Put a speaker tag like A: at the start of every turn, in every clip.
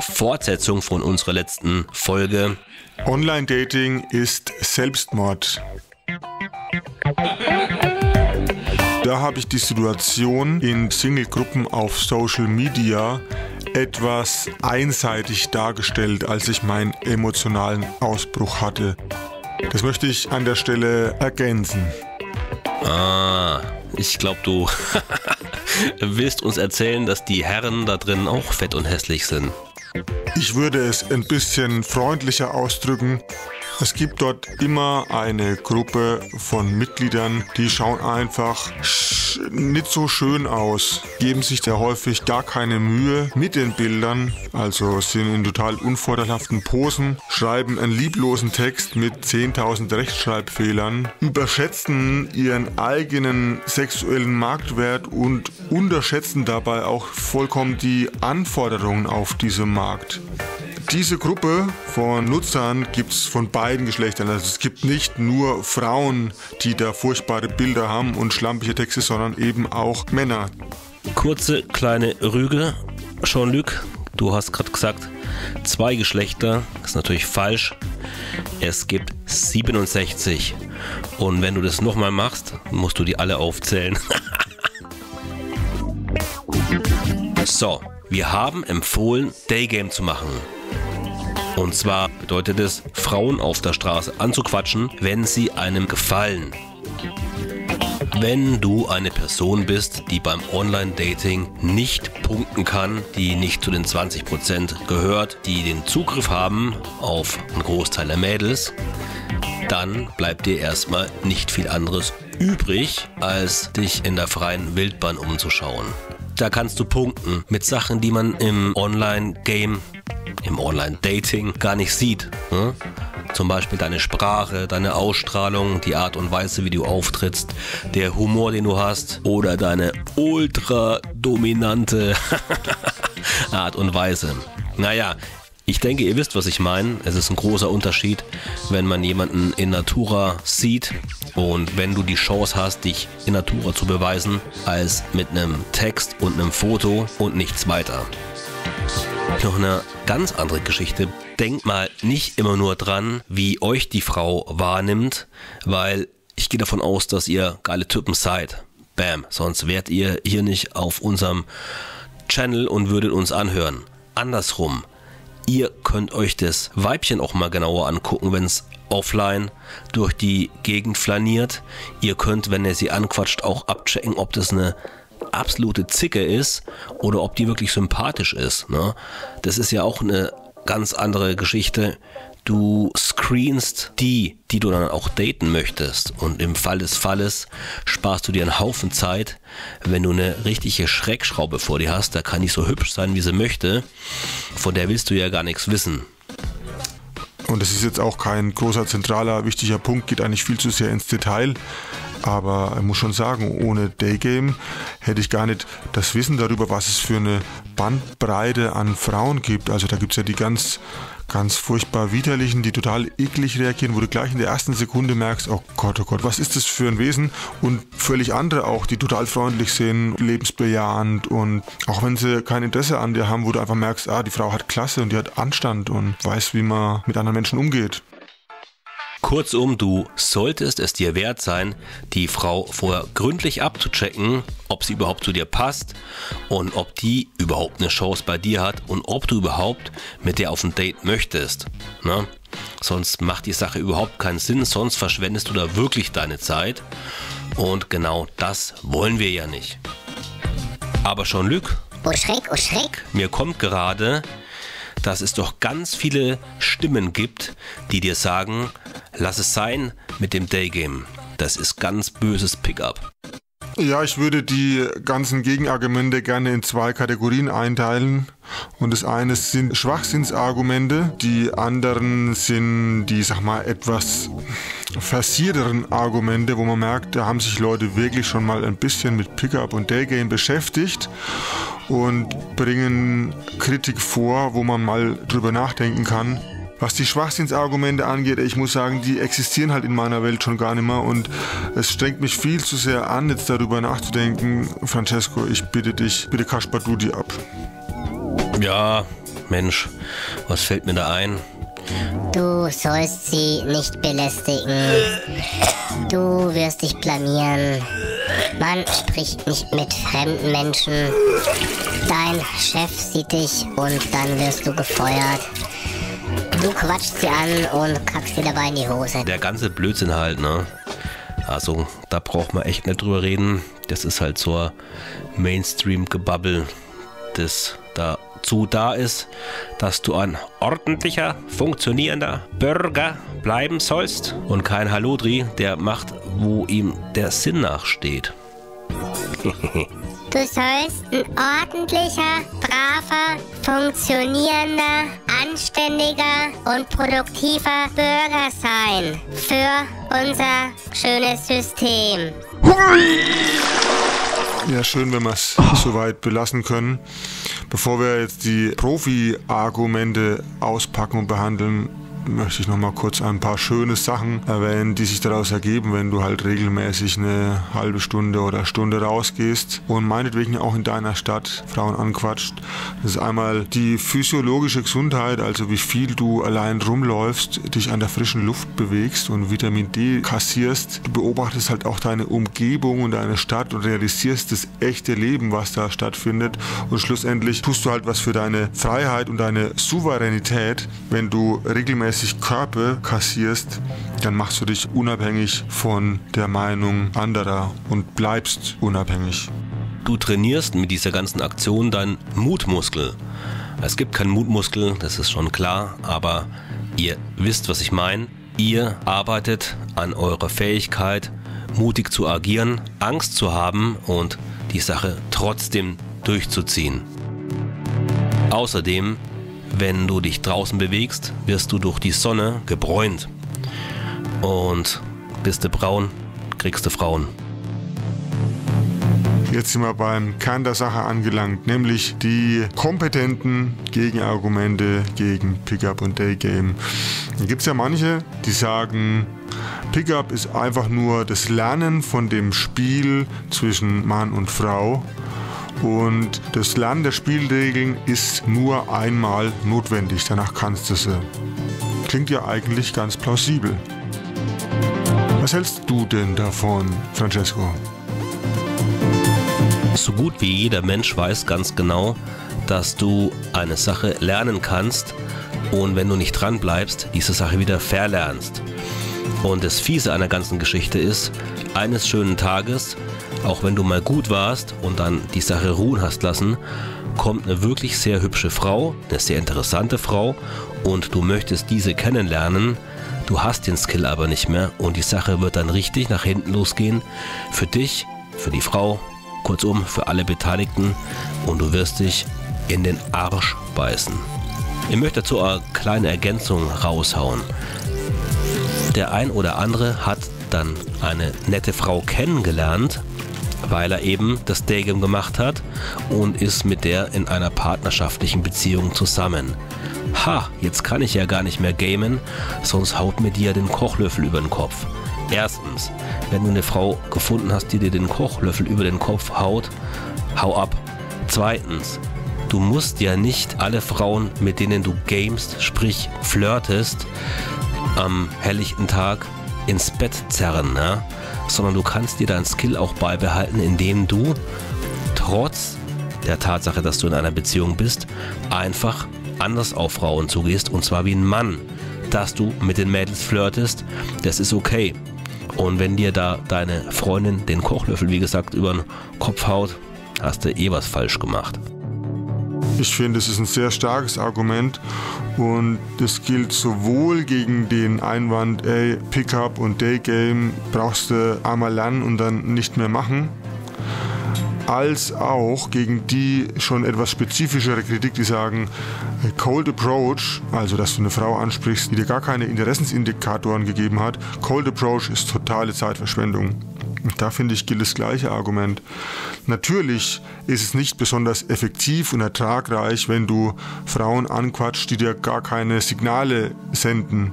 A: Fortsetzung von unserer letzten Folge.
B: Online-Dating ist Selbstmord. Da habe ich die Situation in Single-Gruppen auf Social Media etwas einseitig dargestellt, als ich meinen emotionalen Ausbruch hatte. Das möchte ich an der Stelle ergänzen.
A: Ah, ich glaube, du willst uns erzählen, dass die Herren da drin auch fett und hässlich sind.
B: Ich würde es ein bisschen freundlicher ausdrücken. Es gibt dort immer eine Gruppe von Mitgliedern, die schauen einfach nicht so schön aus, geben sich da häufig gar keine Mühe mit den Bildern, also sind in total unvorteilhaften Posen, schreiben einen lieblosen Text mit 10.000 Rechtschreibfehlern, überschätzen ihren eigenen sexuellen Marktwert und unterschätzen dabei auch vollkommen die Anforderungen auf diesem Markt. Diese Gruppe von Nutzern gibt es von beiden Geschlechtern. Also es gibt nicht nur Frauen, die da furchtbare Bilder haben und schlampige Texte, sondern eben auch Männer.
A: Kurze kleine Rüge. Jean-Luc, du hast gerade gesagt, zwei Geschlechter. Das ist natürlich falsch. Es gibt 67. Und wenn du das nochmal machst, musst du die alle aufzählen. so, wir haben empfohlen, Daygame zu machen. Und zwar bedeutet es, Frauen auf der Straße anzuquatschen, wenn sie einem gefallen. Wenn du eine Person bist, die beim Online-Dating nicht punkten kann, die nicht zu den 20% gehört, die den Zugriff haben auf einen Großteil der Mädels, dann bleibt dir erstmal nicht viel anderes übrig, als dich in der freien Wildbahn umzuschauen. Da kannst du punkten mit Sachen, die man im Online-Game im Online-Dating gar nicht sieht. Ne? Zum Beispiel deine Sprache, deine Ausstrahlung, die Art und Weise, wie du auftrittst, der Humor, den du hast oder deine ultra dominante Art und Weise. Naja, ich denke, ihr wisst, was ich meine. Es ist ein großer Unterschied, wenn man jemanden in Natura sieht und wenn du die Chance hast, dich in Natura zu beweisen, als mit einem Text und einem Foto und nichts weiter. Noch eine ganz andere Geschichte. Denkt mal nicht immer nur dran, wie euch die Frau wahrnimmt, weil ich gehe davon aus, dass ihr geile Typen seid. Bam, sonst wärt ihr hier nicht auf unserem Channel und würdet uns anhören. Andersrum, ihr könnt euch das Weibchen auch mal genauer angucken, wenn es offline durch die Gegend flaniert. Ihr könnt, wenn ihr sie anquatscht, auch abchecken, ob das eine absolute Zicke ist oder ob die wirklich sympathisch ist. Ne? Das ist ja auch eine ganz andere Geschichte. Du screenst die, die du dann auch daten möchtest. Und im Fall des Falles sparst du dir einen Haufen Zeit, wenn du eine richtige Schreckschraube vor dir hast. Da kann nicht so hübsch sein, wie sie möchte. Von der willst du ja gar nichts wissen.
B: Und das ist jetzt auch kein großer, zentraler, wichtiger Punkt, geht eigentlich viel zu sehr ins Detail. Aber ich muss schon sagen, ohne Daygame hätte ich gar nicht das Wissen darüber, was es für eine Bandbreite an Frauen gibt. Also da gibt es ja die ganz, ganz furchtbar widerlichen, die total eklig reagieren, wo du gleich in der ersten Sekunde merkst, oh Gott, oh Gott, was ist das für ein Wesen? Und völlig andere auch, die total freundlich sind, lebensbejahend und auch wenn sie kein Interesse an dir haben, wo du einfach merkst, ah, die Frau hat Klasse und die hat Anstand und weiß, wie man mit anderen Menschen umgeht.
A: Kurzum, du solltest es dir wert sein, die Frau vorher gründlich abzuchecken, ob sie überhaupt zu dir passt und ob die überhaupt eine Chance bei dir hat und ob du überhaupt mit der auf ein Date möchtest. Ne? Sonst macht die Sache überhaupt keinen Sinn, sonst verschwendest du da wirklich deine Zeit. Und genau das wollen wir ja nicht. Aber schon Lüg.
C: Oh Schreck, oh Schreck.
A: Mir kommt gerade, dass es doch ganz viele Stimmen gibt, die dir sagen, Lass es sein mit dem Daygame. Das ist ganz böses Pickup.
B: Ja, ich würde die ganzen Gegenargumente gerne in zwei Kategorien einteilen. Und das eine sind Schwachsinnsargumente, die anderen sind die, sag mal, etwas versierteren Argumente, wo man merkt, da haben sich Leute wirklich schon mal ein bisschen mit Pickup und Daygame beschäftigt und bringen Kritik vor, wo man mal drüber nachdenken kann. Was die Schwachsinnsargumente angeht, ich muss sagen, die existieren halt in meiner Welt schon gar nicht mehr und es strengt mich viel zu sehr an, jetzt darüber nachzudenken. Francesco, ich bitte dich, bitte kasper du die ab.
A: Ja, Mensch, was fällt mir da ein?
C: Du sollst sie nicht belästigen. Du wirst dich blamieren. Man spricht nicht mit fremden Menschen. Dein Chef sieht dich und dann wirst du gefeuert. Du quatschst sie an und kackst dir dabei in die Hose.
A: Der ganze Blödsinn halt, ne? Also, da braucht man echt nicht drüber reden. Das ist halt so Mainstream-Gebabbel, das dazu da ist, dass du ein ordentlicher, funktionierender Bürger bleiben sollst und kein Halodri, der macht, wo ihm der Sinn nachsteht.
C: Du sollst ein ordentlicher, braver, funktionierender, anständiger und produktiver Bürger sein für unser schönes System.
B: Ja, schön, wenn wir es soweit belassen können. Bevor wir jetzt die Profi-Argumente auspacken und behandeln, möchte ich noch mal kurz ein paar schöne Sachen erwähnen, die sich daraus ergeben, wenn du halt regelmäßig eine halbe Stunde oder Stunde rausgehst und meinetwegen auch in deiner Stadt Frauen anquatscht. Das ist einmal die physiologische Gesundheit, also wie viel du allein rumläufst, dich an der frischen Luft bewegst und Vitamin D kassierst. Du beobachtest halt auch deine Umgebung und deine Stadt und realisierst das echte Leben, was da stattfindet und schlussendlich tust du halt was für deine Freiheit und deine Souveränität, wenn du regelmäßig regelmäßig Körper kassierst, dann machst du dich unabhängig von der Meinung anderer und bleibst unabhängig.
A: Du trainierst mit dieser ganzen Aktion deinen Mutmuskel. Es gibt keinen Mutmuskel, das ist schon klar, aber ihr wisst, was ich meine. Ihr arbeitet an eurer Fähigkeit, mutig zu agieren, Angst zu haben und die Sache trotzdem durchzuziehen. Außerdem wenn du dich draußen bewegst, wirst du durch die Sonne gebräunt. Und bist du braun, kriegst du Frauen.
B: Jetzt sind wir beim Kern der Sache angelangt, nämlich die kompetenten Gegenargumente gegen Pickup und Daygame. Da gibt es ja manche, die sagen, Pickup ist einfach nur das Lernen von dem Spiel zwischen Mann und Frau und das Lernen der Spielregeln ist nur einmal notwendig, danach kannst du sie. Klingt ja eigentlich ganz plausibel. Was hältst du denn davon, Francesco?
A: So gut wie jeder Mensch weiß ganz genau, dass du eine Sache lernen kannst und wenn du nicht dran bleibst, diese Sache wieder verlernst. Und das Fiese einer ganzen Geschichte ist, eines schönen Tages auch wenn du mal gut warst und dann die Sache ruhen hast lassen, kommt eine wirklich sehr hübsche Frau, eine sehr interessante Frau und du möchtest diese kennenlernen. Du hast den Skill aber nicht mehr und die Sache wird dann richtig nach hinten losgehen. Für dich, für die Frau, kurzum für alle Beteiligten und du wirst dich in den Arsch beißen. Ich möchte dazu eine kleine Ergänzung raushauen. Der ein oder andere hat dann eine nette Frau kennengelernt weil er eben das Daygame gemacht hat und ist mit der in einer partnerschaftlichen Beziehung zusammen. Ha, jetzt kann ich ja gar nicht mehr gamen, sonst haut mir die ja den Kochlöffel über den Kopf. Erstens, wenn du eine Frau gefunden hast, die dir den Kochlöffel über den Kopf haut, hau ab. Zweitens, du musst ja nicht alle Frauen, mit denen du gamest, sprich flirtest, am helllichten Tag ins Bett zerren. Ne? sondern du kannst dir deinen Skill auch beibehalten, indem du trotz der Tatsache, dass du in einer Beziehung bist, einfach anders auf Frauen zugehst und zwar wie ein Mann, dass du mit den Mädels flirtest, das ist okay. Und wenn dir da deine Freundin den Kochlöffel, wie gesagt, über den Kopf haut, hast du eh was falsch gemacht.
B: Ich finde, es ist ein sehr starkes Argument und das gilt sowohl gegen den Einwand, ey, Pickup und Daygame brauchst du einmal lernen und dann nicht mehr machen, als auch gegen die schon etwas spezifischere Kritik, die sagen, Cold Approach, also dass du eine Frau ansprichst, die dir gar keine Interessensindikatoren gegeben hat, Cold Approach ist totale Zeitverschwendung. Da finde ich, gilt das gleiche Argument. Natürlich ist es nicht besonders effektiv und ertragreich, wenn du Frauen anquatscht, die dir gar keine Signale senden.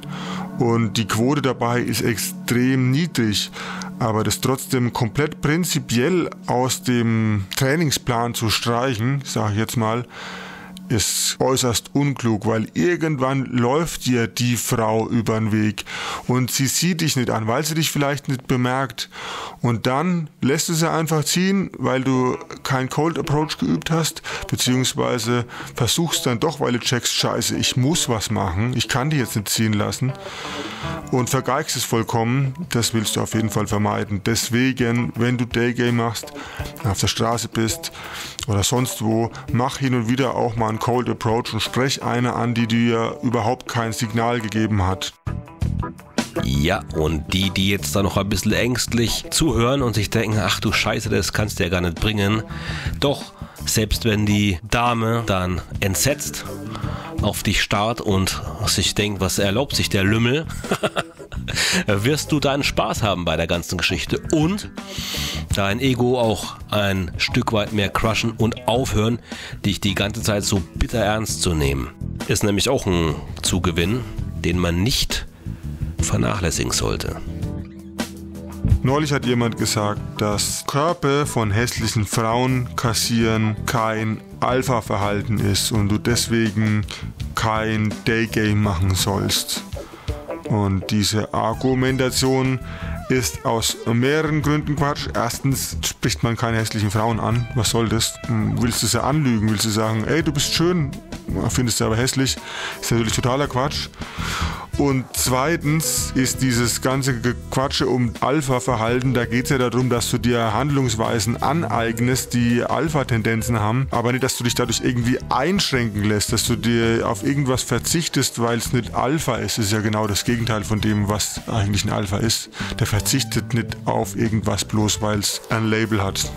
B: Und die Quote dabei ist extrem niedrig. Aber das trotzdem komplett prinzipiell aus dem Trainingsplan zu streichen, sage ich jetzt mal, ist äußerst unklug, weil irgendwann läuft dir die Frau über den Weg und sie sieht dich nicht an, weil sie dich vielleicht nicht bemerkt. Und dann lässt du sie einfach ziehen, weil du kein Cold Approach geübt hast, beziehungsweise versuchst dann doch, weil du checkst, scheiße, ich muss was machen, ich kann die jetzt nicht ziehen lassen und vergeigst es vollkommen. Das willst du auf jeden Fall vermeiden. Deswegen, wenn du Daygame machst, auf der Straße bist oder sonst wo, mach hin und wieder auch mal einen Cold Approach und sprech eine an, die dir überhaupt kein Signal gegeben hat.
A: Ja, und die, die jetzt da noch ein bisschen ängstlich zuhören und sich denken, ach du Scheiße, das kannst du ja gar nicht bringen. Doch, selbst wenn die Dame dann entsetzt auf dich starrt und sich denkt, was erlaubt sich der Lümmel, wirst du deinen Spaß haben bei der ganzen Geschichte und dein Ego auch ein Stück weit mehr crushen und aufhören, dich die ganze Zeit so bitter ernst zu nehmen. Ist nämlich auch ein Zugewinn, den man nicht vernachlässigen sollte.
B: Neulich hat jemand gesagt, dass Körper von hässlichen Frauen kassieren kein Alpha-Verhalten ist und du deswegen kein Daygame machen sollst. Und diese Argumentation ist aus mehreren Gründen Quatsch. Erstens spricht man keine hässlichen Frauen an. Was soll das? Willst du sie anlügen? Willst du sagen, ey, du bist schön, findest du aber hässlich? Ist natürlich totaler Quatsch. Und zweitens ist dieses ganze Quatsche um Alpha-Verhalten, da geht es ja darum, dass du dir Handlungsweisen aneignest, die Alpha-Tendenzen haben, aber nicht, dass du dich dadurch irgendwie einschränken lässt, dass du dir auf irgendwas verzichtest, weil es nicht Alpha ist. Das ist ja genau das Gegenteil von dem, was eigentlich ein Alpha ist. Der verzichtet nicht auf irgendwas bloß, weil es ein Label hat.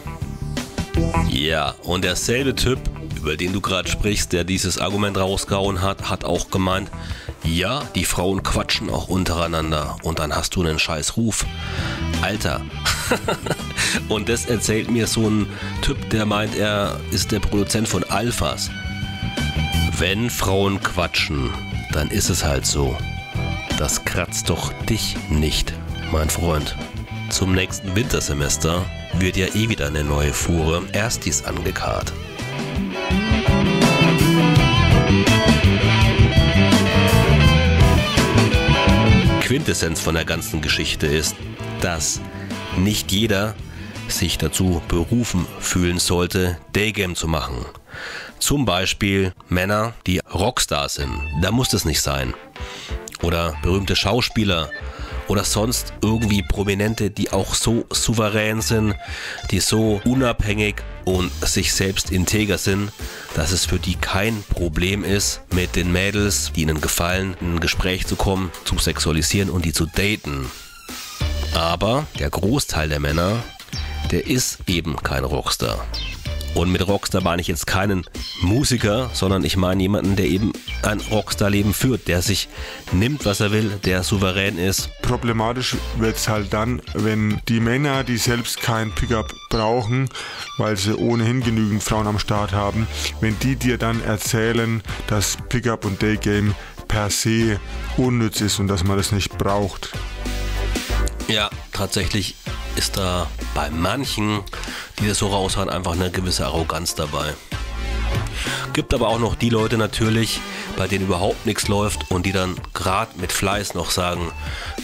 A: Ja, und derselbe Typ, über den du gerade sprichst, der dieses Argument rausgehauen hat, hat auch gemeint, ja, die Frauen quatschen auch untereinander und dann hast du einen scheiß Ruf. Alter. und das erzählt mir so ein Typ, der meint, er ist der Produzent von Alphas. Wenn Frauen quatschen, dann ist es halt so. Das kratzt doch dich nicht, mein Freund. Zum nächsten Wintersemester wird ja eh wieder eine neue Fuhre Erstis angekarrt. Quintessenz von der ganzen Geschichte ist, dass nicht jeder sich dazu berufen fühlen sollte, Daygame zu machen. Zum Beispiel Männer, die Rockstars sind. Da muss das nicht sein. Oder berühmte Schauspieler oder sonst irgendwie Prominente, die auch so souverän sind, die so unabhängig und sich selbst integer sind, dass es für die kein Problem ist, mit den Mädels, die ihnen gefallen, in ein Gespräch zu kommen, zu sexualisieren und die zu daten. Aber der Großteil der Männer, der ist eben kein Rockstar. Und mit Rockstar meine ich jetzt keinen Musiker, sondern ich meine jemanden, der eben ein Rockstar-Leben führt, der sich nimmt, was er will, der souverän ist.
B: Problematisch wird es halt dann, wenn die Männer, die selbst kein Pickup brauchen, weil sie ohnehin genügend Frauen am Start haben, wenn die dir dann erzählen, dass Pickup und Daygame per se unnütz ist und dass man das nicht braucht.
A: Ja, tatsächlich ist da bei manchen, die das so raushauen, einfach eine gewisse Arroganz dabei. Gibt aber auch noch die Leute natürlich, bei denen überhaupt nichts läuft und die dann gerade mit Fleiß noch sagen,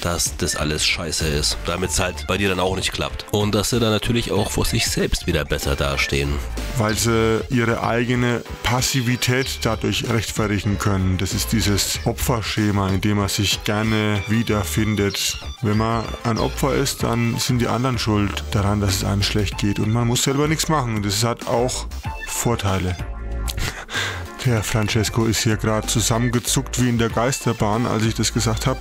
A: dass das alles scheiße ist, damit es halt bei dir dann auch nicht klappt. Und dass sie dann natürlich auch vor sich selbst wieder besser dastehen.
B: Weil sie ihre eigene Passivität dadurch rechtfertigen können. Das ist dieses Opferschema, in dem man sich gerne wiederfindet. Wenn man ein Opfer ist, dann sind die anderen schuld daran, dass es einem schlecht geht und man muss selber nichts machen. Das hat auch Vorteile. Der Francesco ist hier gerade zusammengezuckt wie in der Geisterbahn, als ich das gesagt habe.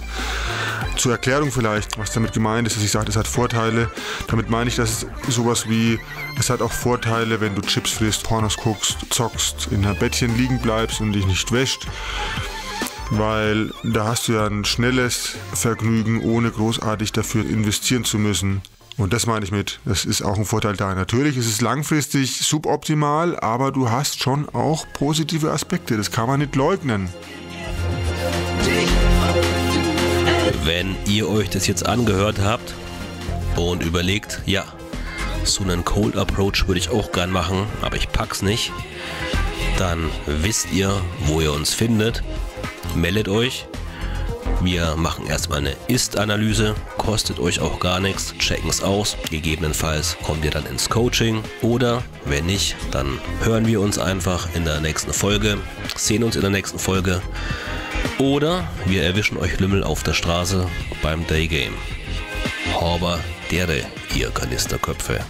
B: Zur Erklärung vielleicht, was damit gemeint ist, dass ich sage, es hat Vorteile. Damit meine ich, dass es sowas wie, es hat auch Vorteile, wenn du Chips frisst, Pornos guckst, zockst, in einem Bettchen liegen bleibst und dich nicht wäscht. Weil da hast du ja ein schnelles Vergnügen, ohne großartig dafür investieren zu müssen. Und das meine ich mit, das ist auch ein Vorteil da. Natürlich ist es langfristig suboptimal, aber du hast schon auch positive Aspekte, das kann man nicht leugnen.
A: Wenn ihr euch das jetzt angehört habt und überlegt, ja, so einen Cold Approach würde ich auch gern machen, aber ich pack's nicht, dann wisst ihr, wo ihr uns findet. Meldet euch. Wir machen erstmal eine Ist-Analyse, kostet euch auch gar nichts, checken es aus. Gegebenenfalls kommt ihr dann ins Coaching oder wenn nicht, dann hören wir uns einfach in der nächsten Folge, sehen uns in der nächsten Folge oder wir erwischen euch Lümmel auf der Straße beim Daygame. Horber dere, ihr Kanisterköpfe.